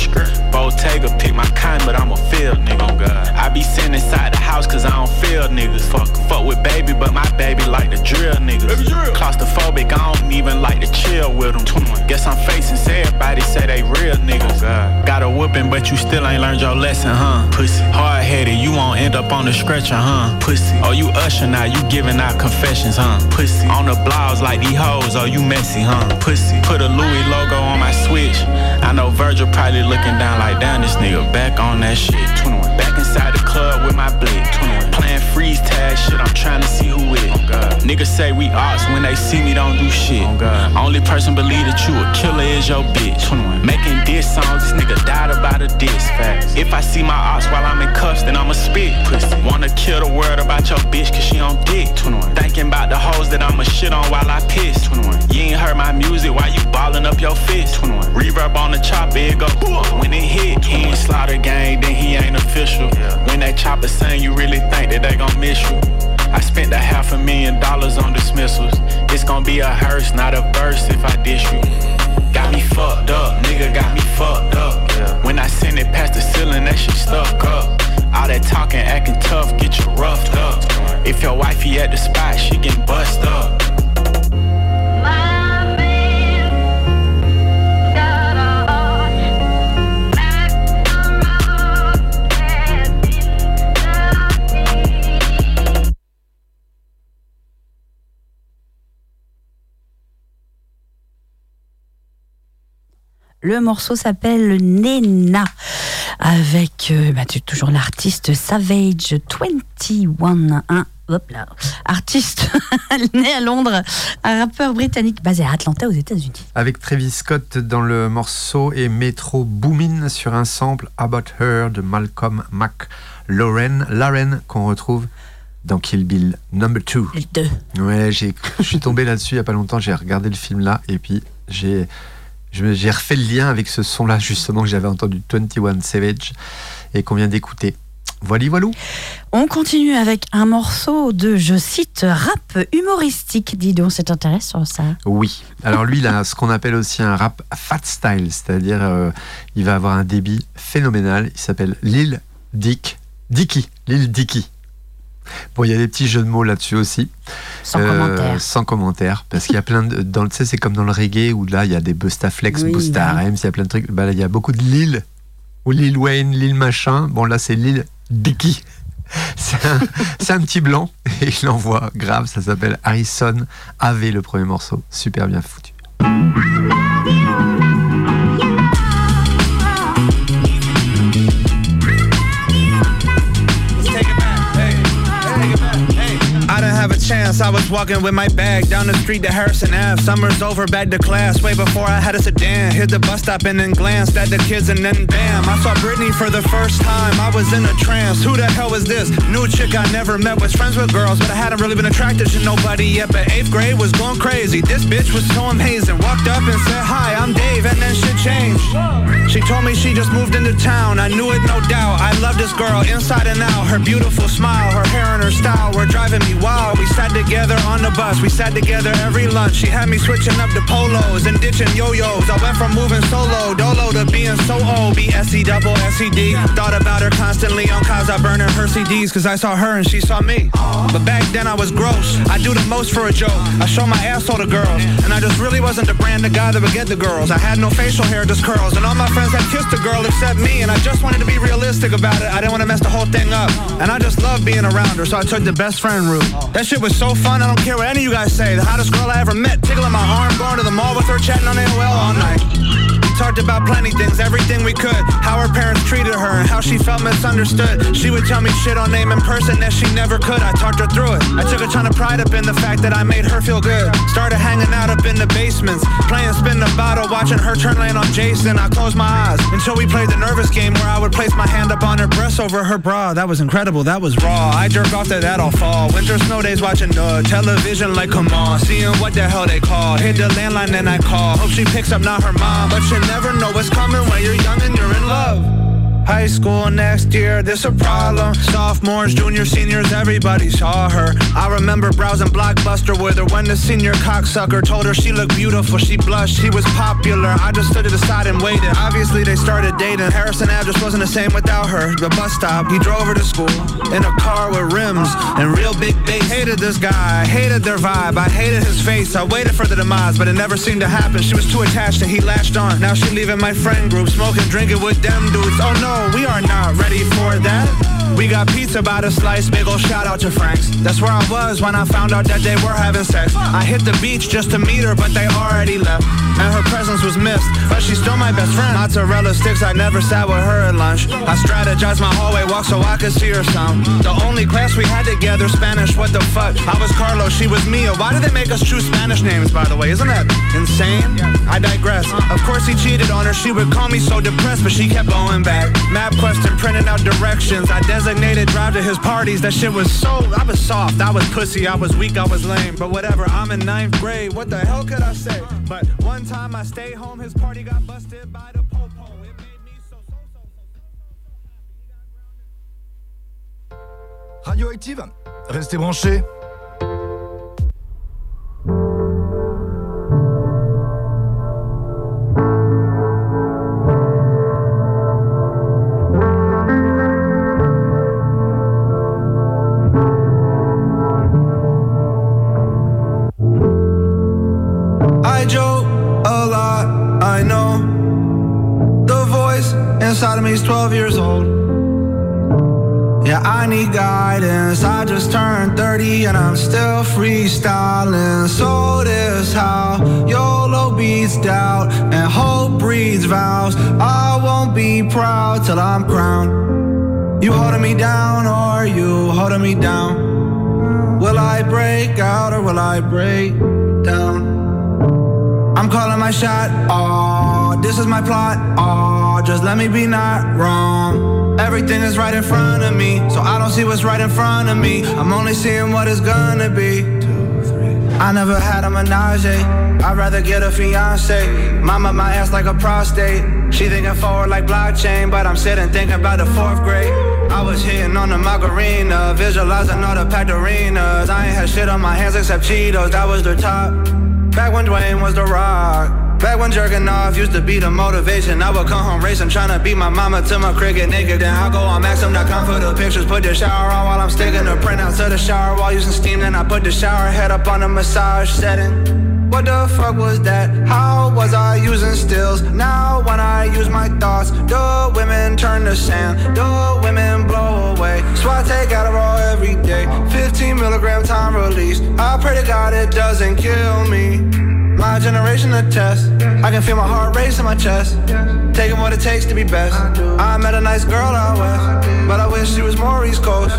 Bottega pick my kind, but I'm a field nigga. Oh God. I be sitting inside the house cause I don't feel niggas. Fuck, fuck with baby, but my baby like to drill niggas. Claustrophobic, I don't even like to chill with them. Guess I'm facing, say everybody say they real niggas. Oh, got a whooping, but you still ain't learned your lesson, huh? Pussy. Hard headed, you won't end up on the stretcher, huh? Pussy. Oh, you usher now, you giving out confessions, huh? Pussy. On the blogs like these hoes, oh, you messy, huh? Pussy. Put a Louis logo on my switch. I know Virgil probably looking down like, damn, this nigga back on that shit. 21. Back inside the club with my blick. 21. Playing freeze tag shit, I'm trying to see who. Niggas say we ops when they see me don't do shit. Oh. Only person believe that you a killer is your bitch. 21. Making diss songs, this nigga died about a diss facts. If I see my ops while I'm in cuffs, then I'ma spit pussy. Wanna kill the world about your bitch cause she on dick. 21. Thinking about the hoes that I'ma shit on while I piss. 21. You ain't heard my music while you ballin' up your fist. 21. Reverb on the chopper, it go when it hit. He ain't slaughter gang, then he ain't official. When that chopper sing, you really think that they gon' miss you. I spent a half a million dollars on dismissals. It's gonna be a hearse, not a verse if I dish you. Got me fucked up, nigga got me fucked up. When I send it past the ceiling, that shit stuck up. All that talking, acting tough, get you roughed up. If your wifey at the spot, she getting bust up. Le morceau s'appelle Nena avec euh, bah, toujours l'artiste Savage 21. Un, hop là, artiste né à Londres, un rappeur britannique basé à Atlanta aux États-Unis. Avec Travis Scott dans le morceau et Metro Boomin sur un sample About Her de Malcolm McLaren, Lauren qu'on retrouve dans Kill Bill Number 2. Le 2. Ouais, je suis tombé là-dessus il y a pas longtemps, j'ai regardé le film là et puis j'ai, j'ai refait le lien avec ce son-là justement que j'avais entendu 21 Savage et qu'on vient d'écouter. Voilà, voilou. On continue avec un morceau de, je cite, rap humoristique. Dis donc, c'est intéressant ça. Oui. Alors lui, il a ce qu'on appelle aussi un rap fat style, c'est-à-dire euh, il va avoir un débit phénoménal. Il s'appelle Lil Dick, Dicky, Lil Dicky. Bon, il y a des petits jeux de mots là-dessus aussi. Sans commentaire. Sans commentaire, parce qu'il y a plein de, dans le, tu sais, c'est comme dans le reggae où là il y a des Bustaflex, Oui, Busta bah. Il y a plein de trucs. Bah, là, il y a beaucoup de Lil ou Lil Wayne, Lil machin. Bon là c'est Lil Dicky. C'est un, c'est un petit blanc et il envoie grave, ça s'appelle Harrison AV le premier morceau, super bien foutu. Didn't have a chance. I was walking with my bag down the street to Harrison Ave. Summer's over, back to class. Way before I had a sedan. Hit the bus stop and then glanced at the kids and then bam. I saw Britney for the first time. I was in a trance. Who the hell was this? New chick I never met. Was friends with girls, but I hadn't really been attracted to nobody yet. But eighth grade was going crazy. This bitch was so amazing. Walked up and said, Hi, I'm Dave. And then shit changed. She told me she just moved into town. I knew it, no doubt. I love this girl inside and out. Her beautiful smile, her hair and her style were driving me wild. We sat together on the bus. We sat together every lunch. She had me switching up the polos and ditching yo-yos. I went from moving solo, dolo to being so old. B-S-E double S-E-D. Thought about her constantly on cause I burning her CDs. Cause I saw her and she saw me. But back then I was gross. I do the most for a joke. I show my asshole to girls. And I just really wasn't the brand of guy that would get the girls. I had no facial hair, just curls. And all my friends had kissed a girl except me. And I just wanted to be realistic about it. I didn't want to mess the whole thing up. And I just love being around her. So I took the best friend route. That shit was so fun. I don't care what any of you guys say. The hottest girl I ever met. Tickling my arm, going to the mall with her, chatting on AOL all night. Talked about plenty things, everything we could. How her parents treated her and how she felt misunderstood. She would tell me shit on name in person that she never could. I talked her through it. I took a ton of pride up in the fact that I made her feel good. Started hanging out up in the basements, playing spin the bottle, watching her turn lane on Jason. I closed my eyes until we played the nervous game where I would place my hand up on her breast over her bra. That was incredible. That was raw. I jerk off to that all fall. Winter snow days watching the television like come on, seeing what the hell they call. Hit the landline and I call. Hope she picks up, not her mom, but you never know what's coming when you're young and you're in love. High school next year, this a problem. Sophomores, juniors, seniors, everybody saw her. I remember browsing Blockbuster with her when the senior cocksucker told her she looked beautiful. She blushed, she was popular. I just stood to the side and waited. Obviously, they started dating. Harrison Ave just wasn't the same without her. The bus stop, he drove her to school in a car with rims and real big bass. Hated this guy, hated their vibe. I hated his face. I waited for the demise, but it never seemed to happen. She was too attached and he latched on. Now she leaving my friend group, smoking, drinking with them dudes. Oh no, we are not ready for that. We got pizza by the slice, big ol' shout out to Frank's. That's where I was when I found out that they were having sex. I hit the beach just to meet her, but they already left. And her presence was missed, but she's still my best friend. Mozzarella sticks, I never sat with her at lunch. I strategized my hallway walk so I could see her some. The only class we had together, Spanish, what the fuck? I was Carlos, she was Mia. Why did they make us choose Spanish names, by the way? Isn't that insane? I digress. Of course he cheated on her, she would call me so depressed, but she kept going back. MapQuest and printing out directions. I designated drive to his parties. That shit was so. I was soft. I was pussy. I was weak. I was lame. But whatever. I'm in ninth grade. What the hell could I say? But one time I stayed home. His party got busted by the so. Radioactive, restez branchés. I break down? I'm calling my shot. Oh, this is my plot. Oh, just let me be not wrong. Everything is right in front of me, so I don't see what's right in front of me. I'm only seeing what it's gonna be. I never had a menage. I'd rather get a fiance. Mama, my ass like a prostate. She thinking forward like blockchain, but I'm sitting thinking about the fourth grade. I was hitting on the margarina, visualizing all the packed arenas. I ain't had shit on my hands except Cheetos, that was the top. Back when Dwayne was the rock. Back when jerking off used to be the motivation. I would come home racing, trying to beat my mama to my cricket naked. Then I go on Maxim.com for the pictures. Put the shower on while I'm sticking the printouts to the shower while using steam. Then I put the shower head up on the massage setting. What the fuck was that? How was I using stills? Now when I use my thoughts, the women turn to sand, the women away. So I take Adderall every day, 15 milligram time release. I pray to God it doesn't kill me. My generation a test. I can feel my heart race in my chest. Taking what it takes to be best. I met a nice girl out west, but I wish she was more East Coast.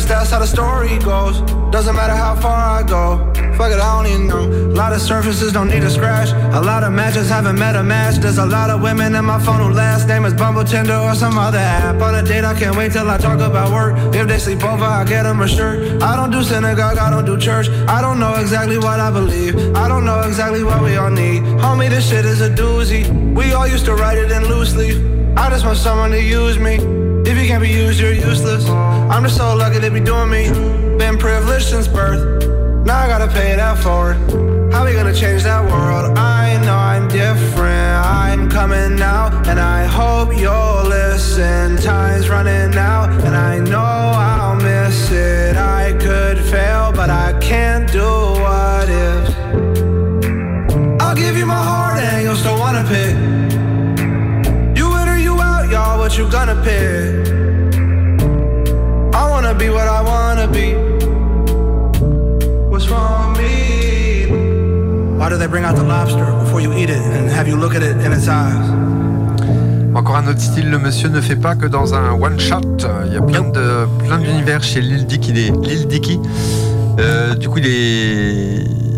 Guess that's how the story goes. Doesn't matter how far I go. Fuck it, I don't even know. A lot of surfaces don't need a scratch. A lot of matches haven't met a match. There's a lot of women in my phone who last name is Bumble Tinder or some other app. On a date, I can't wait till I talk about work. If they sleep over, I get them a shirt. I don't do synagogue, I don't do church. I don't know exactly what I believe. I don't know exactly what we all need. Homie, this shit is a doozy. We all used to write it in loose leaf. I just want someone to use me. If you can't be used, you're useless. I'm just so lucky to be doing me. Been privileged since birth. Now I gotta pay that forward. How we gonna change that world? I know I'm different. I'm coming out, and I hope you'll listen. Time's running out, and I know I'll miss it. I could fail, but I can't do what if. I'll give you my heart, What you gonna pick? I wanna be what I wanna be. What's wrong with me? Why do they bring out the lobster before you eat it and have you look at it in its eyes? Encore un autre style, le monsieur ne fait pas que dans un one shot. Il y a plein de plein d'univers chez Lil Dicky. Lil Dicky. Euh, du coup, il est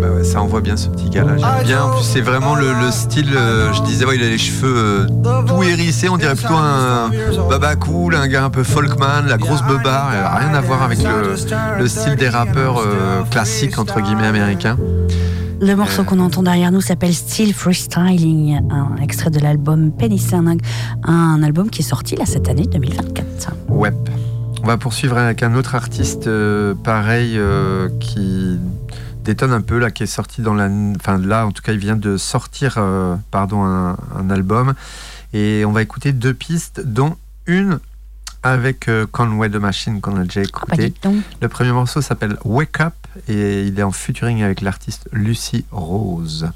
bah ouais, ça envoie bien ce petit gars là. J'aime bien. En plus, c'est vraiment le, le style. euh, je disais, ouais, il a les cheveux euh, tout hérissés. On dirait plutôt un baba cool, un gars un peu folkman, la grosse beubare. euh, Rien à voir avec le, le style des rappeurs euh, classiques entre guillemets américains. Le morceau qu'on entend derrière nous s'appelle Still Freestyling, un extrait de l'album Penny un, un album qui est sorti là cette année 2024. Ouais. On va poursuivre avec un autre artiste euh, pareil euh, qui détonne un peu là, qui est sorti dans la, enfin là en tout cas il vient de sortir euh, pardon un, un album et on va écouter deux pistes dont une avec euh, Conway the Machine qu'on a déjà écouté. Le premier morceau s'appelle Wake Up et il est en featuring avec l'artiste Lucy Rose.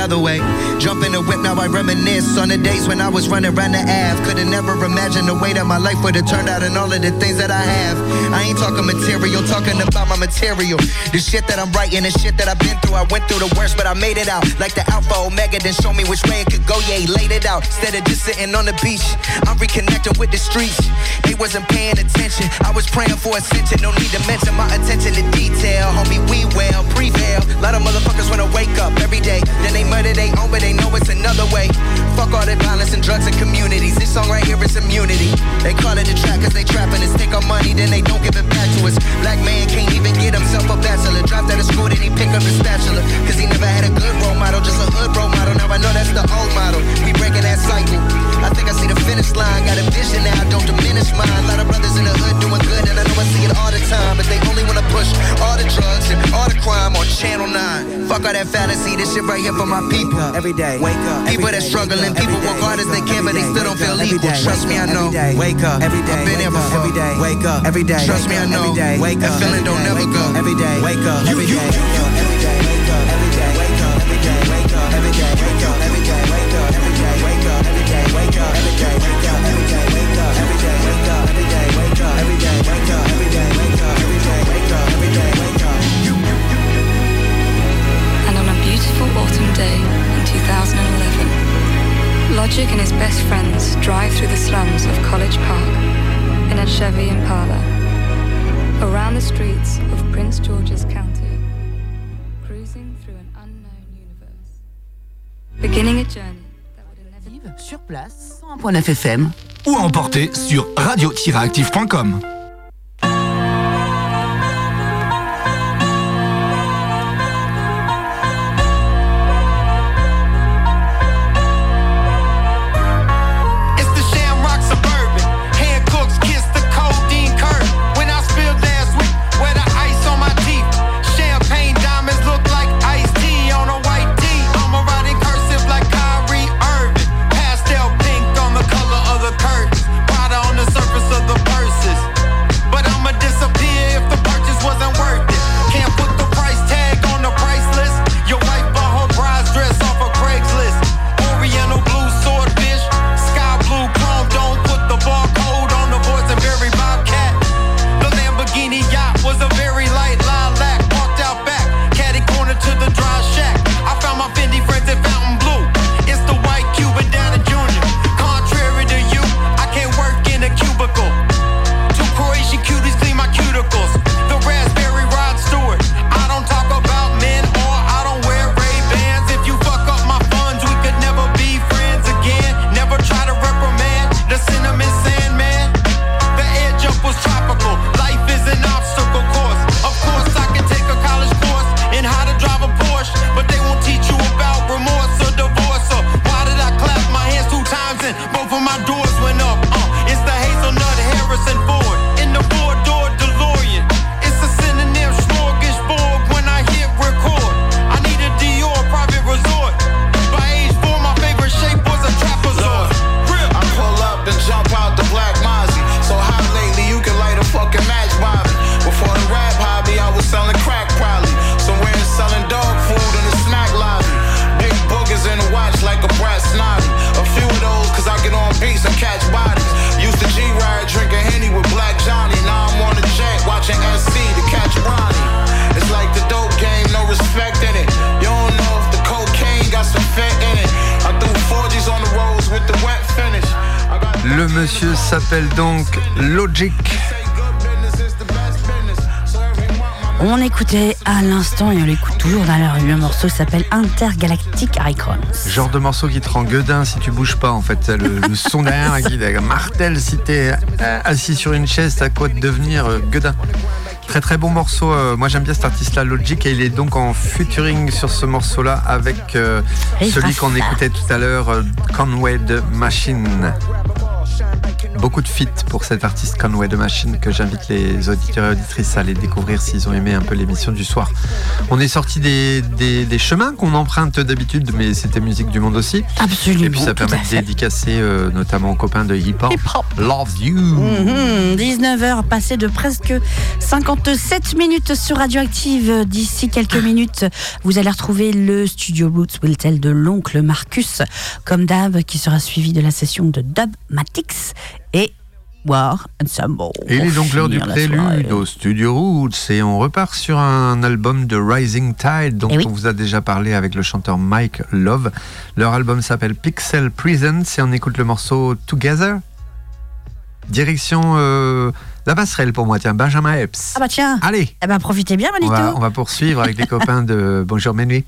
Other way. Jump in the whip, now I reminisce on the days when I was running around the Ave. Could've never imagined the way that my life would have turned out and all of the things that I have. I ain't talking material, talking about my material. The shit that I'm writing, the shit that I've been through. I went through the worst, but I made it out. Like the Alpha Omega, then show me which way it could go. Yeah, he laid it out. Instead of just sitting on the beach, I'm reconnecting with the streets. Wasn't paying attention. I was praying for ascension. No need to mention my attention to detail. Homie, we well, prevail. Lot of motherfuckers wanna wake up every day. Then they murder they own, but they know it's another way. Fuck all the violence and drugs and communities. This song right here is immunity. They call it a trap cause they trapping us. Take our money, then they don't give it back to us. Black man can't even get himself a bachelor. Dropped out of school, then he pick up his spatula. Cause he never had a good role model, just a hood role model. Now I know that's the old model. We breaking that cycle. I think I see the finish line. Got a vision now, don't diminish mine. A lot of brothers in the hood doing good, and I know I see it all the time. But they only wanna push all the drugs and all the crime on Channel 9. Fuck all that fantasy, this shit right here for my people. Every day, wake up. People that struggling, people work hard as they can, but they still don't feel equal. Trust me, I know. Wake up. Every day. I've been here before. Every day. Wake up. Every day. Trust me, I know. Wake up. That feeling don't never go. Every day. Wake up. Every day. 2011, Logic and his best friends drive through the slums of College Park in a Chevy Impala, around the streets of Prince George's County, cruising through an unknown universe, beginning a journey. Sur place, 101.9 FM. Ou à emporter sur radio-active.com. s'appelle Intergalactic Icons. Genre de morceau qui te rend gueudin si tu bouges pas en fait. Le, le son derrière qui martèle si t'es euh, assis sur une chaise, t'as quoi de devenir euh, gueudin. Très très bon morceau. euh, moi j'aime bien cet artiste-là, Logic, et il est donc en featuring sur ce morceau-là avec euh, celui qu'on écoutait tout à l'heure, euh, Conway de Machine. Beaucoup de feats pour cet artiste Conway de Machine que j'invite les auditeurs et auditrices à aller découvrir s'ils ont aimé un peu l'émission du soir. On est sorti des, des- des chemins qu'on emprunte d'habitude, mais c'était musique du monde aussi. Absolument. Et puis ça permet de dédicacer euh, notamment aux copains de hip-hop. Love You. Mhm, 19h passé de presque 57 minutes sur Radioactive. D'ici quelques minutes, vous allez retrouver le studio Roots Will Tell de l'oncle Marcus, comme d'hab, qui sera suivi de la session de Dub Matix et War Ensemble. Et il est donc l'heure du prélude au Studio Roots et on repart sur un album de Rising Tide dont Eh oui. on vous a déjà parlé avec le chanteur Mike Love. Leur album s'appelle Pixel Presents et on écoute le morceau Together. Direction euh, la passerelle pour moi, tiens, Benjamin Epps. Ah bah tiens. Allez. Eh ben profitez bien, On Manito. va, on va poursuivre avec les copains de Bonjour Minuit.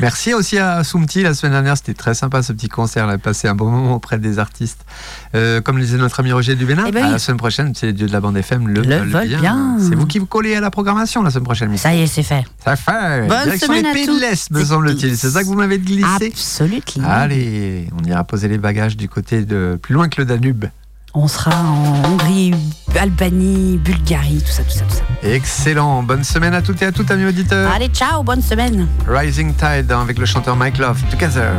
Merci aussi à Soumti la semaine dernière, c'était très sympa ce petit concert, on a passé un bon moment auprès des artistes. Euh, comme le disait notre ami Roger Dubénin, Eh ben à la semaine prochaine, c'est les dieux de la bande FM le, Le veulent bien. bien. C'est vous qui vous collez à la programmation la semaine prochaine. Ça y est, c'est fait. Ça fait. Bonne Direction semaine les pays tous de l'Est, me semble-t-il. C'est ça que vous m'avez glissé Absolument. Allez, on ira poser les bagages du côté de plus loin que le Danube. On sera en Hongrie, Albanie, Bulgarie, tout ça, tout ça, tout ça. Excellent. Bonne semaine à toutes et à tous, amis auditeurs. Allez, ciao, bonne semaine. Rising Tide hein, avec le chanteur Mike Love. Together.